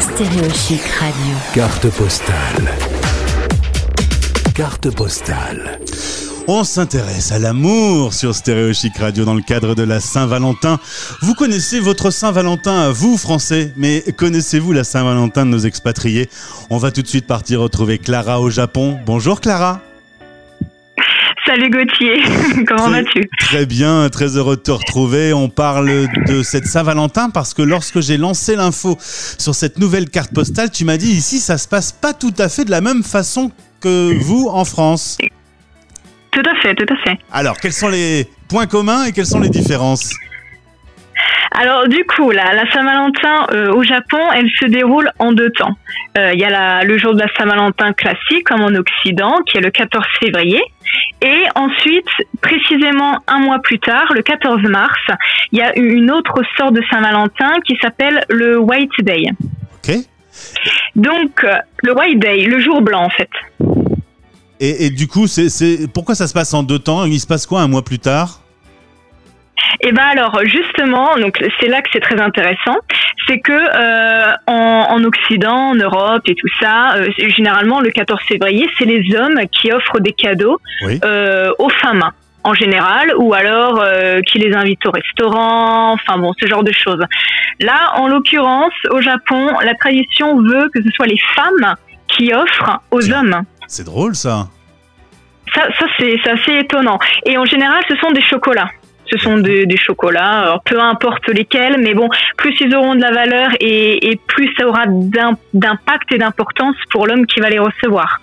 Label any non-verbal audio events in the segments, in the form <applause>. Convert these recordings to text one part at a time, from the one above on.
Stéréochic Radio. Carte postale. Carte postale. On s'intéresse à l'amour sur Stéréo Chic Radio dans le cadre de la Saint-Valentin. Vous connaissez votre Saint-Valentin, vous Français, mais connaissez-vous la Saint-Valentin de nos expatriés? On va tout de suite partir retrouver Clara au Japon. Bonjour Clara. Salut Gauthier, <laughs> comment vas-tu Très bien, très heureux de te retrouver. On parle de cette Saint-Valentin parce que lorsque j'ai lancé l'info sur cette nouvelle carte postale, tu m'as dit ici ça se passe pas tout à fait de la même façon que vous en France. Tout à fait, tout à fait. Alors, quels sont les points communs et quelles sont les différences? Alors du coup, là, la Saint-Valentin euh, au Japon, elle se déroule en deux temps. Euh, Il y a la- le jour de la Saint-Valentin classique, comme en Occident, qui est le 14 février. Et ensuite, précisément un mois plus tard, le 14 mars, il y a une autre sorte de Saint-Valentin qui s'appelle le White Day. Ok Donc, euh, le White Day, le jour blanc en fait. Et, et du coup, c'est, c'est pourquoi ça se passe en deux temps? Il se passe quoi un mois plus tard? Et ben alors justement, donc c'est là que c'est très intéressant, c'est que euh, en, en Occident, en Europe et tout ça, euh, généralement le 14 février, c'est les hommes qui offrent des cadeaux Oui. euh, aux femmes en général, ou alors euh, qui les invitent au restaurant, enfin bon, ce genre de choses. Là, en l'occurrence, au Japon, la tradition veut que ce soit les femmes qui offrent aux hommes. C'est drôle ça. Ça, ça c'est c'est assez étonnant. Et en général, ce sont des chocolats. Ce sont des, des chocolats, alors peu importe lesquels, mais bon, plus ils auront de la valeur et, et plus ça aura d'im- d'impact et d'importance pour l'homme qui va les recevoir.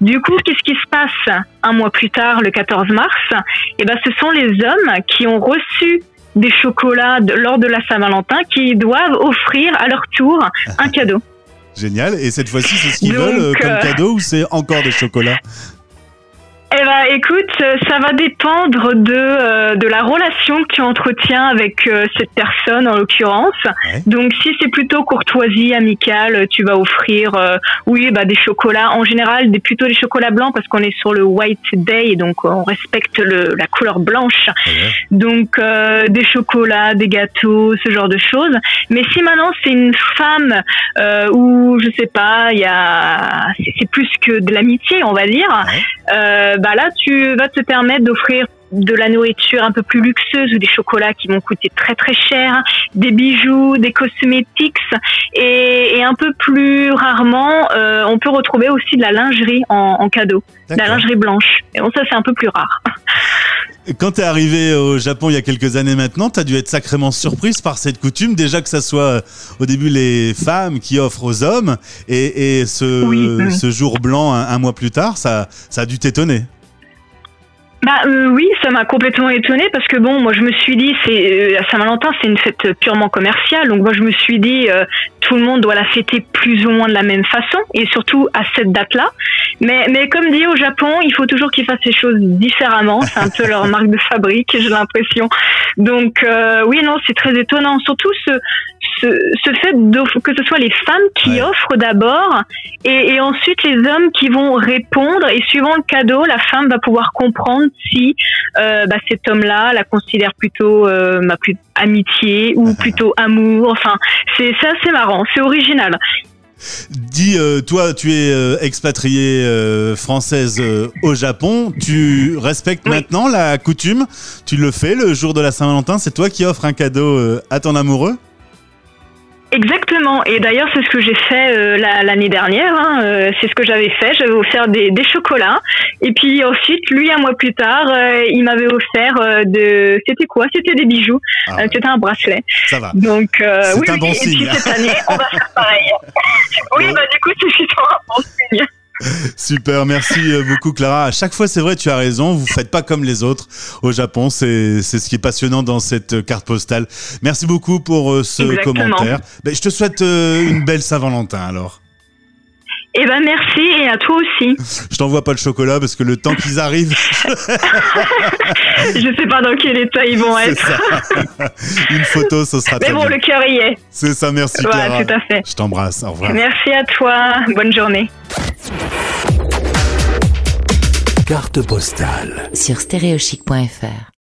Du coup, qu'est-ce qui se passe un mois plus tard, le 14 mars? Eh ben, ce sont les hommes qui ont reçu des chocolats lors de la Saint-Valentin qui doivent offrir à leur tour un cadeau. <laughs> Génial. Et cette fois-ci, c'est ce qu'ils veulent euh, comme euh, cadeau ou c'est encore des chocolats? Eh ben, écoute, euh, ça va dépendre de euh, de la relation que tu entretiens avec euh, cette personne en l'occurrence. Ouais. Donc, si c'est plutôt courtoisie, amicale, tu vas offrir, euh, oui, bah des chocolats. En général, des plutôt des chocolats blancs parce qu'on est sur le White Day, donc on respecte le, la couleur blanche. Ouais. Donc, euh, des chocolats, des gâteaux, ce genre de choses. Mais si maintenant c'est une femme euh, où je sais pas, il y a, c'est c'est plus que de l'amitié, on va dire. Ouais. Bah là, tu vas te permettre d'offrir de la nourriture un peu plus luxueuse ou des chocolats qui vont coûter très très cher, des bijoux, des cosmétiques et, et un peu plus rarement, euh, on peut retrouver aussi de la lingerie en, en cadeau, de la lingerie blanche. Et bon, ça c'est un peu plus rare. Quand t'es arrivé au Japon il y a quelques années maintenant, t'as dû être sacrément surprise par cette coutume. Déjà que ça soit euh, au début les femmes qui offrent aux hommes et, et ce, Oui, oui. ce jour blanc un, un mois plus tard, ça, ça a dû t'étonner. Bah euh, oui, ça m'a complètement étonnée parce que bon, moi je me suis dit, c'est euh, à Saint-Valentin, c'est une fête purement commerciale, donc moi je me suis dit, euh, tout le monde doit la fêter plus ou moins de la même façon et surtout à cette date-là. Mais mais comme dit au Japon, il faut toujours qu'ils fassent les choses différemment. C'est un peu leur <laughs> marque de fabrique, j'ai l'impression. Donc euh, oui, non, c'est très étonnant. Surtout ce ce, ce fait que ce soit les femmes qui Ouais. offrent d'abord et, et ensuite les hommes qui vont répondre et suivant le cadeau, la femme va pouvoir comprendre si euh, bah, cet homme-là la considère plutôt euh, bah, plus amitié ou plutôt amour. Enfin, c'est c'est assez marrant, c'est original. Dis, euh, toi, tu es euh, expatriée euh, française au Japon. Tu respectes Oui. maintenant la coutume. Tu le fais le jour de la Saint-Valentin. C'est toi qui offres un cadeau à ton amoureux? Exactement. Et d'ailleurs, c'est ce que j'ai fait euh, la- l'année dernière. hein. Euh, c'est ce que j'avais fait. J'avais offert des, des chocolats. Et puis ensuite, lui, un mois plus tard, euh, il m'avait offert euh, de. C'était quoi? C'était des bijoux. Ah Euh, ouais, C'était un bracelet. ça va. Donc euh, oui, un oui. bon Et puis signe. cette année, on va faire pareil. <laughs> oui, bah du coup, c'est plutôt un bon signe. Super, merci euh, beaucoup Clara. À chaque fois, c'est vrai, tu as raison. Vous faites pas comme les autres au Japon. C'est c'est ce qui est passionnant dans cette euh, carte postale. Merci beaucoup pour euh, ce Exactement. commentaire. Ben, je te souhaite une belle Saint-Valentin alors. Eh ben merci et à toi aussi. Je t'envoie pas le chocolat parce que le temps qu'ils arrivent, <laughs> Je sais pas dans quel état ils vont être. ça. Une photo, ce sera Mais très bon, bien. le cœur y est. C'est ça, merci Clara. Voilà, tout à fait. Je t'embrasse. Au revoir. Merci à toi. Bonne journée. Carte postale. Sur stéréochic.fr.